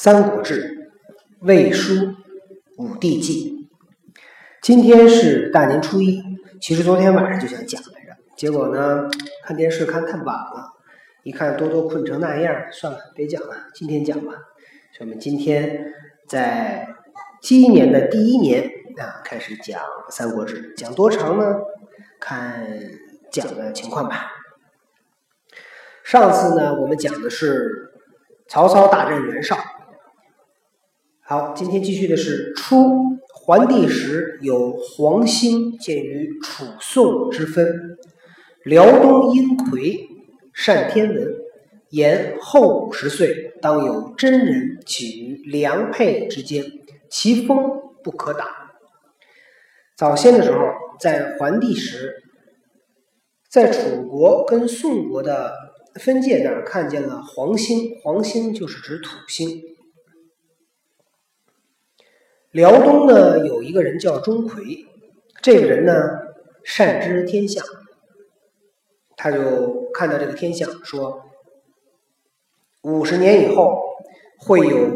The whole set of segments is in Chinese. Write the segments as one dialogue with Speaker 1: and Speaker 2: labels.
Speaker 1: 三国志》魏书武帝纪，今天是大年初一。其实昨天晚上就想讲来着，结果呢，看电视看太晚了，一看多多困成那样，算了，别讲了，今天讲吧。我们今天在鸡年的第一年啊，开始讲《三国志》，讲多长呢？看讲的情况吧。上次呢，我们讲的是曹操大战袁绍。好，今天继续的是初，桓帝时有黄兴见于楚宋之分，辽东阴魁善天文，言后五十岁当有真人起于良配之间，其风不可挡。早先的时候，在桓帝时，在楚国跟宋国的分界那儿看见了黄星，黄星就是指土星。辽东呢有一个人叫钟馗，这个人呢善知天象，他就看到这个天象说，五十年以后会有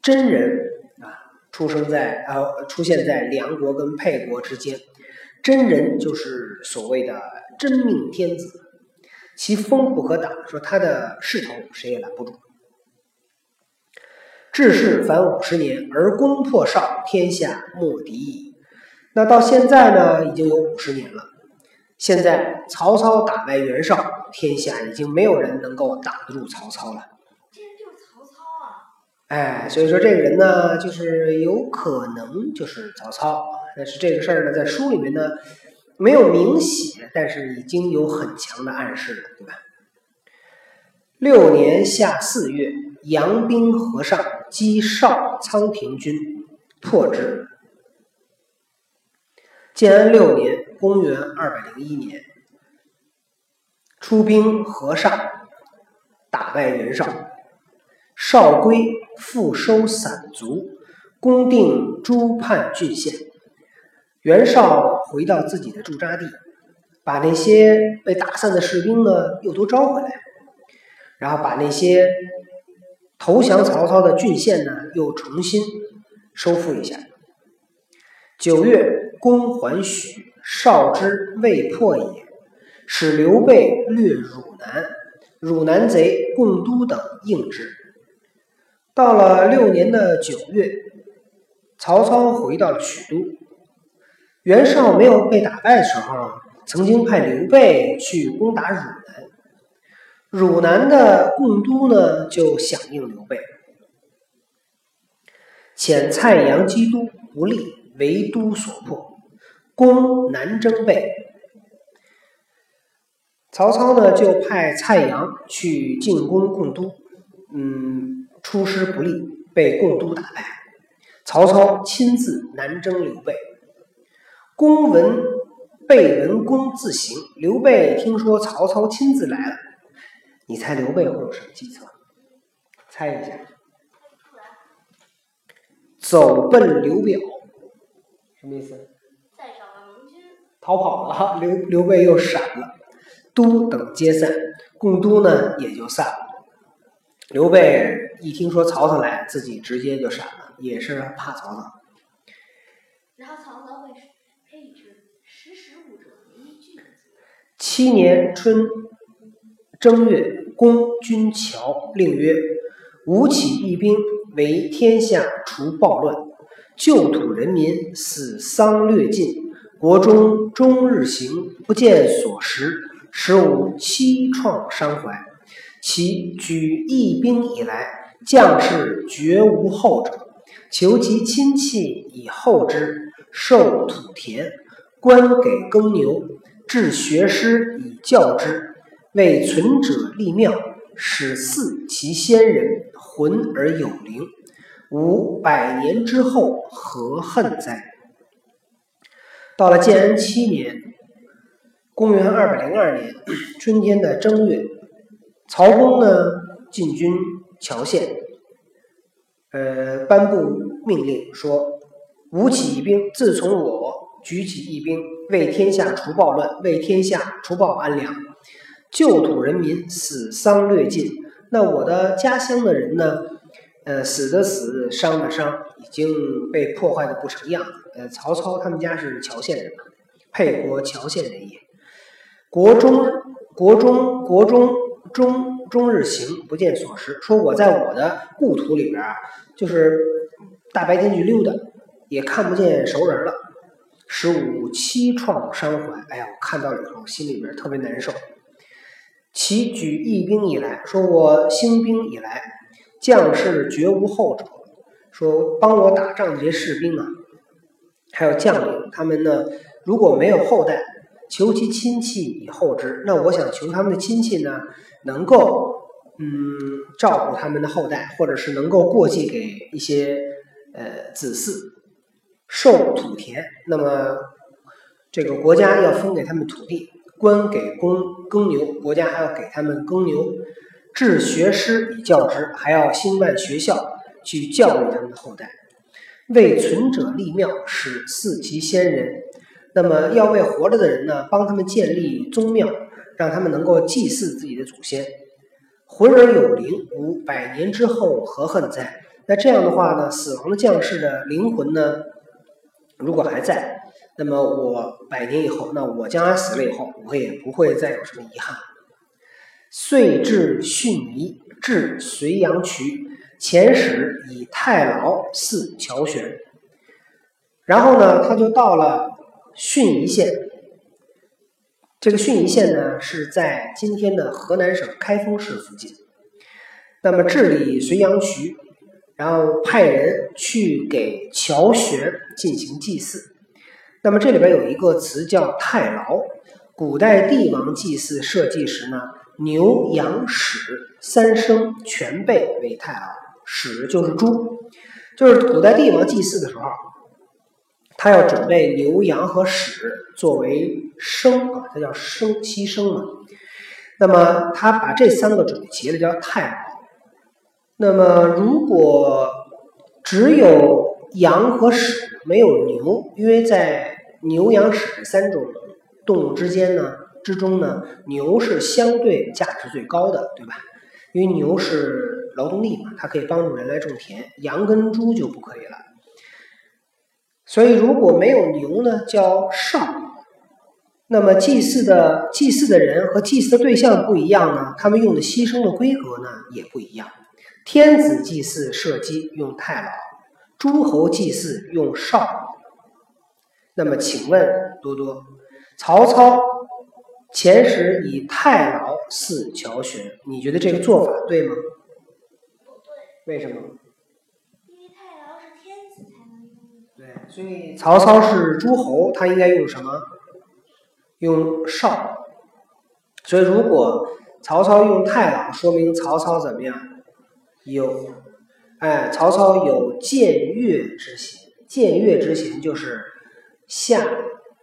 Speaker 1: 真人啊出生在呃出现在梁国跟沛国之间，真人就是所谓的真命天子，其风不可挡，说他的势头谁也拦不住。治世凡五十年，而攻破绍，天下莫敌矣。那到现在呢，已经有五十年了。现在曹操打败袁绍，天下已经没有人能够挡得住曹操了。
Speaker 2: 这人就是曹操啊！
Speaker 1: 哎，所以说这个人呢，就是有可能就是曹操。但是这个事儿呢，在书里面呢没有明写，但是已经有很强的暗示了，对吧？六年夏四月。扬兵河上，击少仓亭军，破之。建安六年（公元二百零一年），出兵河上，打败袁绍。绍归，复收散卒，攻定诸叛郡县。袁绍回到自己的驻扎地，把那些被打散的士兵呢，又都招回来，然后把那些。投降曹操的郡县呢，又重新收复一下。九月，攻还许，绍之未破也，使刘备略汝南，汝南贼共都等应之。到了六年的九月，曹操回到了许都。袁绍没有被打败的时候，曾经派刘备去攻打汝南。汝南的贡都呢，就响应刘备，遣蔡阳击都不利，为都所破，攻南征备。曹操呢，就派蔡阳去进攻贡都，嗯，出师不利，被贡都打败。曹操亲自南征刘备，公闻备文公自行，刘备听说曹操亲自来了。你猜刘备会有什么计策？猜一下。走奔刘表，什么意思？
Speaker 2: 再找个盟军。
Speaker 1: 逃跑了，刘刘备又闪了，都等皆散，共都呢也就散了。刘备一听说曹操来，自己直接就闪了，也是怕曹操。
Speaker 2: 然后曹操会配置识时务者为俊杰。
Speaker 1: 七年春。正月，攻军桥，令曰：“吴起义兵，为天下除暴乱，旧土人民死丧略尽，国中终日行，不见所食，使吾凄怆伤怀。其举义兵以来，将士绝无后者，求其亲戚以厚之，授土田，官给耕牛，置学师以教之。”为存者立庙，使祀其先人，魂而有灵。吾百年之后，何恨哉？到了建安七年，公元二百零二年春天的正月，曹公呢进军谯县，呃，颁布命令说：吴起义兵自从我举起义兵，为天下除暴乱，为天下除暴安良。旧土人民死丧略尽，那我的家乡的人呢，呃，死的死，伤的伤，已经被破坏的不成样子。呃，曹操他们家是谯县人嘛，沛国谯县人也。国中，国中，国中，中中日行，不见所食。说我在我的故土里边啊，就是大白天去溜达，也看不见熟人了。十五凄怆伤怀。哎呀，我看到以后，心里边特别难受。其举义兵以来，说我兴兵以来。将士绝无后者，说帮我打仗的这些士兵啊，还有将领，他们呢如果没有后代，求其亲戚以后之。那我想求他们的亲戚呢，能够嗯照顾他们的后代，或者是能够过继给一些呃子嗣，授土田。那么这个国家要分给他们土地，官给公耕牛，国家还要给他们耕牛。治学师以教之，还要兴办学校去教育他们的后代。为存者立庙，使祀其先人。那么要为活着的人呢，帮他们建立宗庙，让他们能够祭祀自己的祖先。魂而有灵，吾百年之后何恨哉？那这样的话呢，死亡的将士的灵魂呢，如果还在，那么我百年以后，那我将来死了以后，我也不会再有什么遗憾。遂至浚仪，至隋阳渠，遣使以太牢祀乔玄。然后呢，他就到了浚仪县。这个浚仪县呢，是在今天的河南省开封市附近。那么治理隋阳渠，然后派人去给乔玄进行祭祀。那么这里边有一个词叫太牢。古代帝王祭祀社稷时呢。牛、羊、豕三牲全备为太牢，豕就是猪，就是古代帝王祭祀的时候，他要准备牛、羊和豕作为牲啊，它叫牲牺牲嘛。那么他把这三个准备齐了，叫太牢。那么如果只有羊和豕没有牛，因为在牛、羊、豕这三种动物之间呢。之中呢，牛是相对价值最高的，对吧？因为牛是劳动力嘛，它可以帮助人来种田。羊跟猪就不可以了。所以如果没有牛呢，叫少。那么祭祀的祭祀的人和祭祀的对象不一样呢，他们用的牺牲的规格呢也不一样。天子祭祀社稷用太牢，诸侯祭祀用少。那么请问多多，曹操？前时以太牢祀乔玄，你觉得这个做法对吗？
Speaker 2: 不
Speaker 1: 对。为什么？
Speaker 2: 因为太牢是天子才能用。
Speaker 1: 对，所以曹操是诸侯，他应该用什么？用少。所以如果曹操用太牢，说明曹操怎么样？有，哎，曹操有僭越之心。僭越之心就是下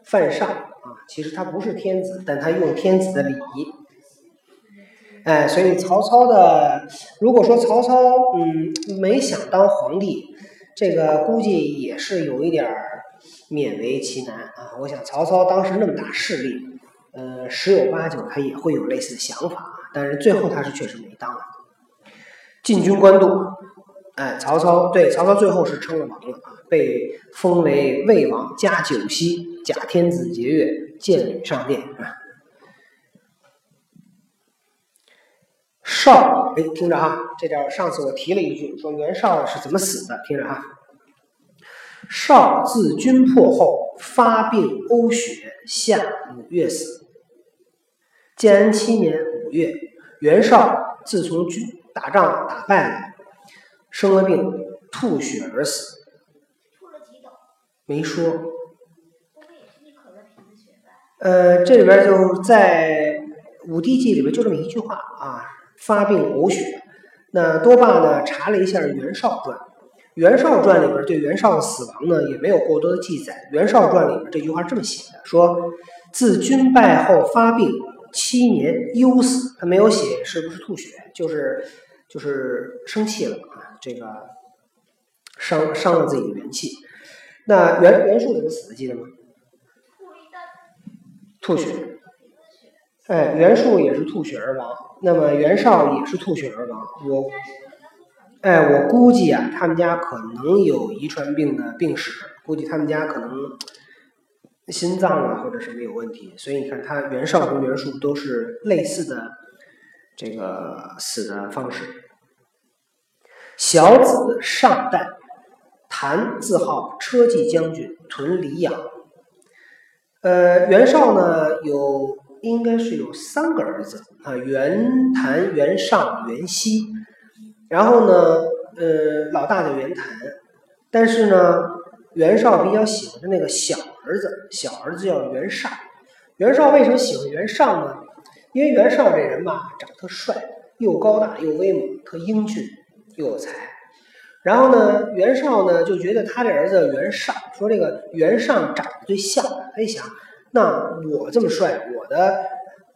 Speaker 1: 犯上。啊，其实他不是天子，但他用天子的礼仪，哎，所以曹操的，如果说曹操嗯没想当皇帝，这个估计也是有一点儿勉为其难啊。我想曹操当时那么大势力，呃，十有八九他也会有类似的想法，但是最后他是确实没当了。进军官渡，哎，曹操对曹操最后是称了王了啊，被封为魏王，加九锡。假天子节钺，建礼上殿啊。少，哎，听着哈，这点上次我提了一句，说袁绍是怎么死的，听着哈。绍自军破后发病呕血，下五月死。建安七年五月，袁绍自从军打仗打败了，生了病，吐血而死。
Speaker 2: 吐了几斗？
Speaker 1: 没说。呃，这里边就在《武帝纪》里边就这么一句话啊，发病呕血。那多霸呢查了一下《袁绍传》，《袁绍传》里边对袁绍的死亡呢也没有过多的记载，《袁绍传》里边这句话这么写的：说自军败后发病七年忧死，他没有写是不是吐血，就是就是生气了啊，这个伤伤了自己的元气。那袁袁术怎么死的？记得吗？吐血，哎，袁术也是吐血而亡，那么袁绍也是吐血而亡。我，哎，我估计啊，他们家可能有遗传病的病史，估计他们家可能心脏啊或者什么有问题，所以你看他袁绍跟袁术都是类似的这个死的方式。小子上代，谭字号车骑将军，屯黎阳。呃，袁绍呢有应该是有三个儿子啊，袁谭、袁尚、袁熙。然后呢，呃，老大叫袁谭，但是呢，袁绍比较喜欢的那个小儿子，小儿子叫袁尚。袁绍为什么喜欢袁尚呢？因为袁绍这人吧，长得特帅，又高大又威猛，特英俊又有才。然后呢，袁绍呢就觉得他这儿子袁尚，说这个袁尚长得最像，他一想，那我这么帅，我的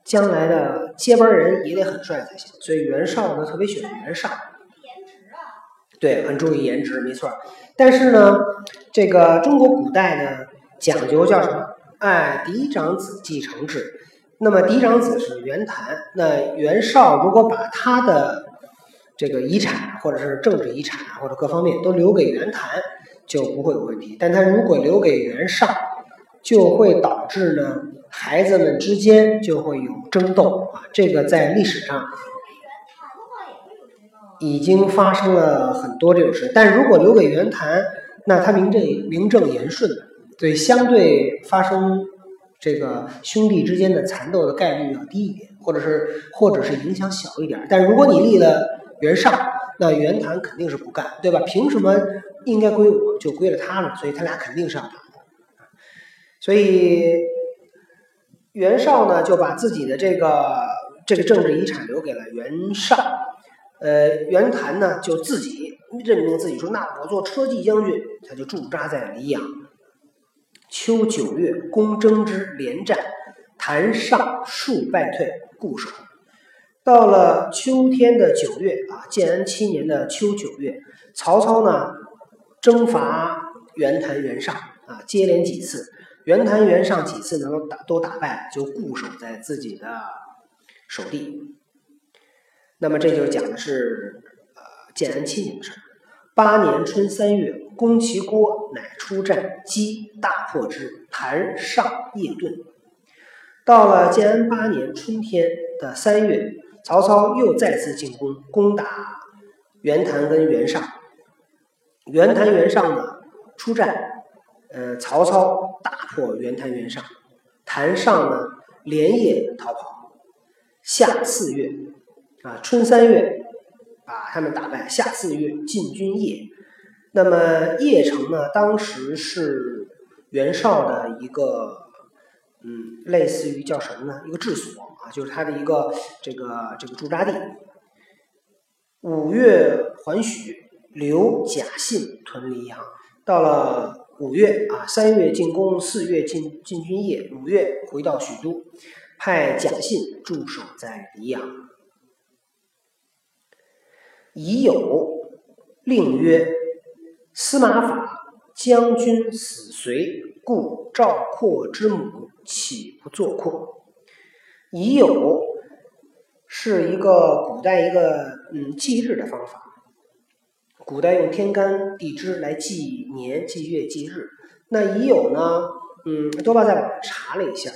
Speaker 1: 将来的接班人也得很帅才行。所以袁绍呢特别喜欢袁尚，
Speaker 2: 颜值啊，
Speaker 1: 对，很注意颜值，没错。但是呢，这个中国古代呢讲究叫什么？哎，嫡长子继承制。那么嫡长子是袁谭，那袁绍如果把他的这个遗产或者是政治遗产啊，或者各方面都留给袁谭，就不会有问题。但他如果留给袁尚，就会导致呢，孩子们之间就会有争斗啊。这个在历史上。已经发生了很多这种事。但如果留给袁谭，那他名正名正言顺的，对相对发生这个兄弟之间的残斗的概率要低一点，或者是或者是影响小一点。但如果你立了袁尚，那袁谭肯定是不干，对吧？凭什么应该归我就归了他了？所以他俩肯定是要打的。所以袁绍呢，就把自己的这个这个政治遗产留给了袁尚。呃，袁谭呢，就自己任命自己说：“那我做车骑将军。”他就驻扎在黎阳。秋九月，公征之连战，谭尚数败退，固守。到了秋天的九月啊，建安七年的秋九月，曹操呢征伐袁谭、袁尚啊，接连几次，袁谭、袁尚几次能够打都打败，就固守在自己的守地。那么这就讲的是呃建安七年的事儿。八年春三月，攻其郭，乃出战，击大破之，谭尚夜遁。到了建安八年春天的三月，曹操又再次进攻，攻打袁谭跟袁尚。袁谭、袁尚呢出战，呃，曹操大破袁谭、袁尚，谭尚呢连夜逃跑。夏四月，啊，春三月把他们打败。夏四月进军邺，那么邺城呢，当时是袁绍的一个，嗯，类似于叫什么呢？一个治所就是他的一个这个这个驻扎地。五月还许，留贾信屯黎阳。到了五月啊，三月进攻，四月进进军邺，五月回到许都，派贾信驻守在黎阳。已有令曰：“司马法将军死随，故赵括之母岂不作括？”已有是一个古代一个嗯记日的方法。古代用天干地支来记年、记月、记日。那已有呢？嗯，多巴在网查了一下，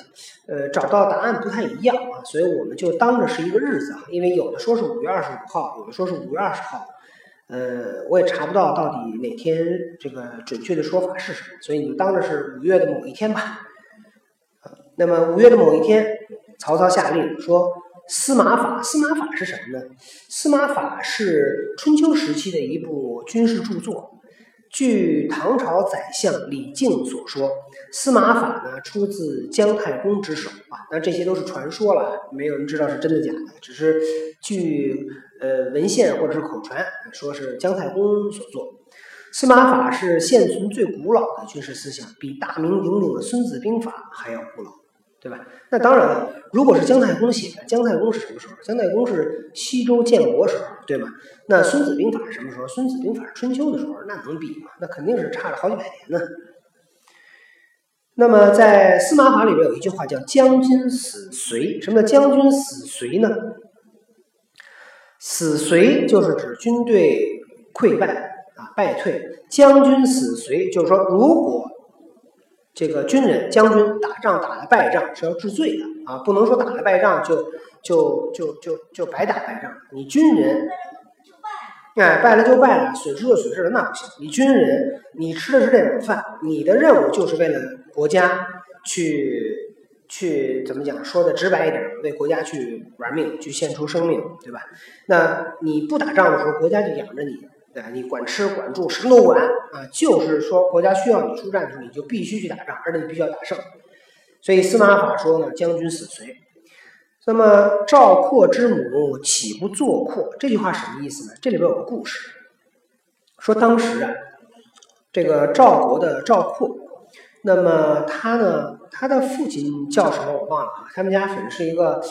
Speaker 1: 呃，找到答案不太一样啊，所以我们就当着是一个日子啊，因为有的说是五月二十五号，有的说是五月二十号，呃，我也查不到到底哪天这个准确的说法是什么，所以你就当着是五月的某一天吧。那么五月的某一天，曹操下令说：“司马法，司马法是什么呢？司马法是春秋时期的一部军事著作。据唐朝宰相李靖所说，司马法呢出自姜太公之手啊。那这些都是传说了，没有人知道是真的假的，只是据呃文献或者是口传说是姜太公所作。司马法是现存最古老的军事思想，比大名鼎鼎的《孙子兵法》还要古老。对吧？那当然了，如果是姜太公写的，姜太公是什么时候？姜太公是西周建国时候，对吧？那《孙子兵法》是什么时候？《孙子兵法》是春秋的时候，那能比吗？那肯定是差了好几百年呢。那么在司马法里边有一句话叫“将军死随”，什么叫“将军死随”呢？死随就是指军队溃败啊，败退。将军死随，就是说，如果这个军人将军打仗打了败仗是要治罪的啊，不能说打了败仗就就就就就白打败仗。你军人。哎，败了就败了，损失就损失了，那不行。你军人，你吃的是这碗饭，你的任务就是为了国家去去怎么讲？说的直白一点，为国家去玩命，去献出生命，对吧？那你不打仗的时候，国家就养着你，你管吃管住，什么都管啊。就是说，国家需要你出战的时候，你就必须去打仗，而且你必须要打胜。所以司马法说呢，将军死随。那么赵括之母岂不作括？这句话什么意思呢？这里边有个故事，说当时啊，这个赵国的赵括，那么他呢，他的父亲叫什么我忘了啊。他们家反正是一个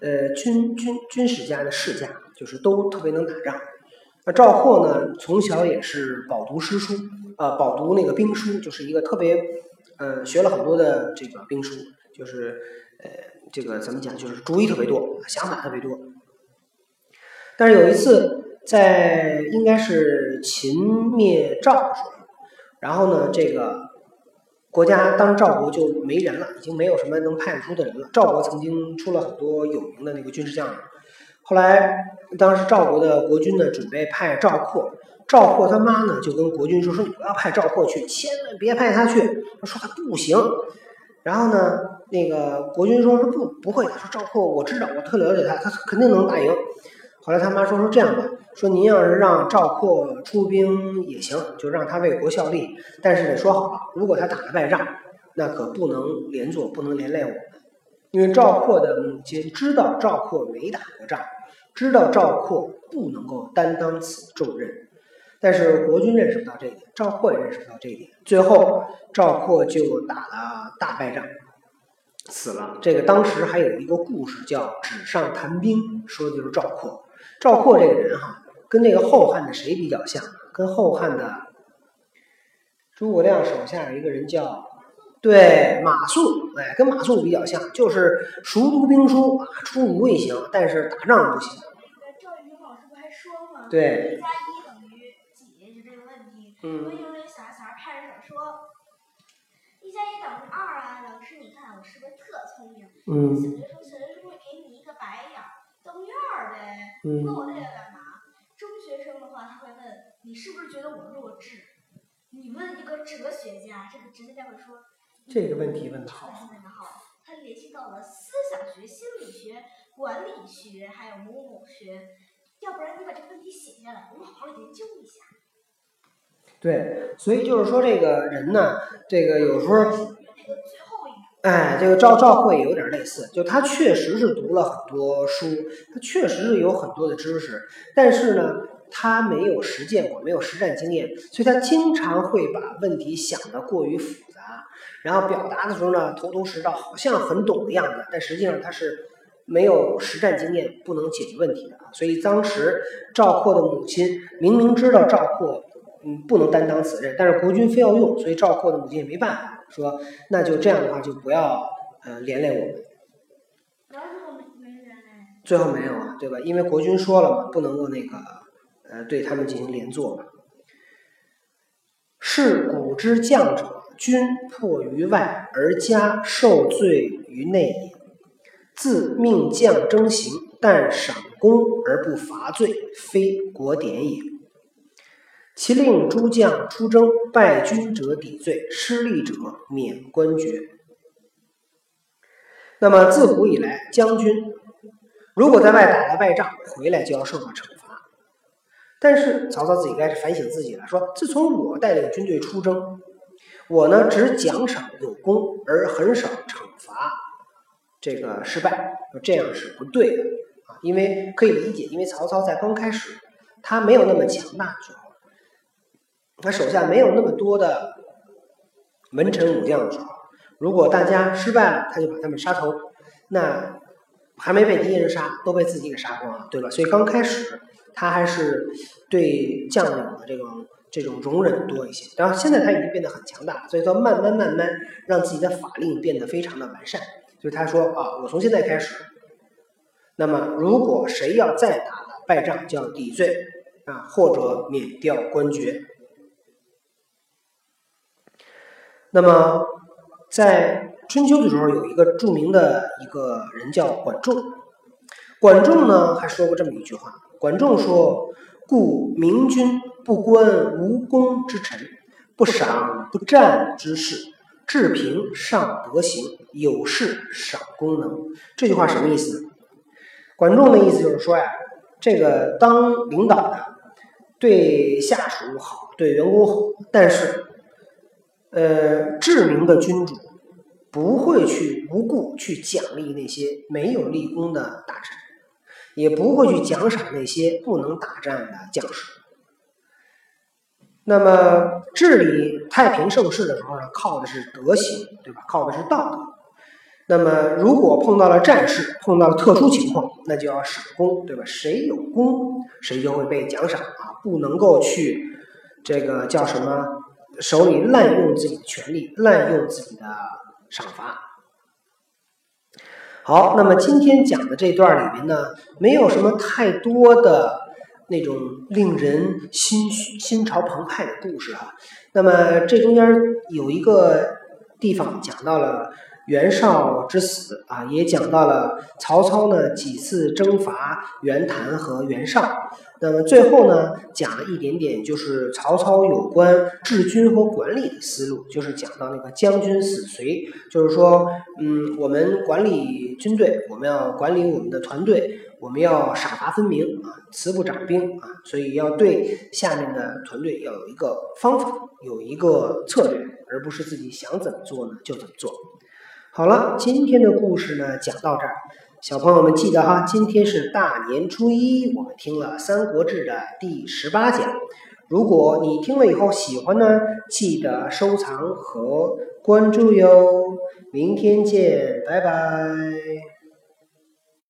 Speaker 1: 呃军军军事家的世家，就是都特别能打仗。赵括呢，从小也是饱读诗书，呃，饱读那个兵书，就是一个特别呃学了很多的这个兵书，就是呃。这个怎么讲？就是主意特别多，想法特别多。但是有一次，在应该是秦灭赵的时候，然后呢，这个国家当赵国就没人了，已经没有什么能派出的人了。赵国曾经出了很多有名的那个军事将领，后来当时赵国的国君呢，准备派赵括，赵括他妈呢就跟国君说：“说你不要派赵括去，千万别派他去。”他说他不行。然后呢，那个国君说说不不会的，说赵括我知道，我特了解他，他肯定能打赢。后来他妈说说这样吧，说您要是让赵括出兵也行，就让他为国效力，但是得说好了，如果他打了败仗，那可不能连坐，不能连累我们，因为赵括的母亲知道赵括没打过仗，知道赵括不能够担当此重任。但是国君认识不到这一点，赵括也认识不到这一点，最后赵括就打了大败仗，死了。这个当时还有一个故事叫《纸上谈兵》，说的就是赵括。赵括这个人哈，跟那个后汉的谁比较像？跟后汉的诸葛亮手下有一个人叫对马谡，哎，跟马谡比较像，就是熟读兵书啊，出武也行，但是打仗不行。
Speaker 2: 赵云老师不还说吗？
Speaker 1: 对。
Speaker 2: 我有那小孩小孩拍着手说，一加一等于二啊！老师，你看我是不是特聪明？
Speaker 1: 嗯。
Speaker 2: 小学生小学生会给你一个白眼儿，等于二呗。嗯。问我这个干嘛？中学生的话，他会问你是不是觉得我弱智？你问一个哲学家，这个哲学家会说。
Speaker 1: 这个问题问的好。
Speaker 2: 问的好，他联系到了思想学、心理学、管理学，还有某某学。要不然你把这个问题写下来，我们好好研究一下。
Speaker 1: 对，所以就是说，这个人呢，这个有时候，哎，这个赵赵慧也有点类似，就他确实是读了很多书，他确实是有很多的知识，但是呢，他没有实践过，没有实战经验，所以他经常会把问题想得过于复杂，然后表达的时候呢，头头是道，好像很懂的样子，但实际上他是没有实战经验，不能解决问题的啊。所以当时赵括的母亲明明知道赵括。嗯，不能担当此任，但是国君非要用，所以赵括的母亲也没办法，说那就这样的话，就不要呃连累我们。最后没有啊，对吧？因为国君说了嘛，不能够那个呃对他们进行连坐嘛。是古之将者，君破于外而家受罪于内也。自命将征行，但赏功而不罚罪，非国典也。其令诸将出征，败军者抵罪，失利者免官爵。那么自古以来，将军如果在外打了败仗，回来就要受到惩罚。但是曹操自己该反省自己了，说：自从我带领军队出征，我呢只奖赏有功，而很少惩罚这个失败。这样是不对的啊，因为可以理解，因为曹操在刚开始他没有那么强大的时候。他手下没有那么多的文臣武将的时候，如果大家失败了，他就把他们杀头，那还没被敌人杀，都被自己给杀光了，对吧？所以刚开始他还是对将领的这种这种容忍多一些。然后现在他已经变得很强大，所以说慢慢慢慢让自己的法令变得非常的完善。所以他说啊，我从现在开始，那么如果谁要再打了败仗，就要抵罪。啊，或者免掉官爵。那么，在春秋的时候，有一个著名的一个人叫管仲。管仲呢，还说过这么一句话：管仲说，故明君不观无功之臣，不赏不战之士，治平上德行，有事赏功能。这句话什么意思？管仲的意思就是说呀，这个当领导的对下属好，对员工好，但是。呃，智明的君主不会去无故去奖励那些没有立功的大臣，也不会去奖赏那些不能打仗的将士。那么治理太平盛世的时候呢，靠的是德行，对吧？靠的是道德。那么如果碰到了战事，碰到了特殊情况，那就要赏功，对吧？谁有功，谁就会被奖赏啊！不能够去这个叫什么？手里滥用自己的权利，滥用自己的赏罚。好，那么今天讲的这段里面呢，没有什么太多的那种令人心心潮澎湃的故事啊。那么这中间有一个地方讲到了。袁绍之死啊，也讲到了曹操呢几次征伐袁谭和袁绍。那么最后呢，讲了一点点，就是曹操有关治军和管理的思路，就是讲到那个将军死随，就是说，嗯，我们管理军队，我们要管理我们的团队，我们要赏罚分明啊，慈不掌兵啊，所以要对下面的团队要有一个方法，有一个策略，而不是自己想怎么做呢就怎么做。好了，今天的故事呢讲到这儿，小朋友们记得哈，今天是大年初一，我们听了《三国志》的第十八讲。如果你听了以后喜欢呢，记得收藏和关注哟。明天见，拜拜。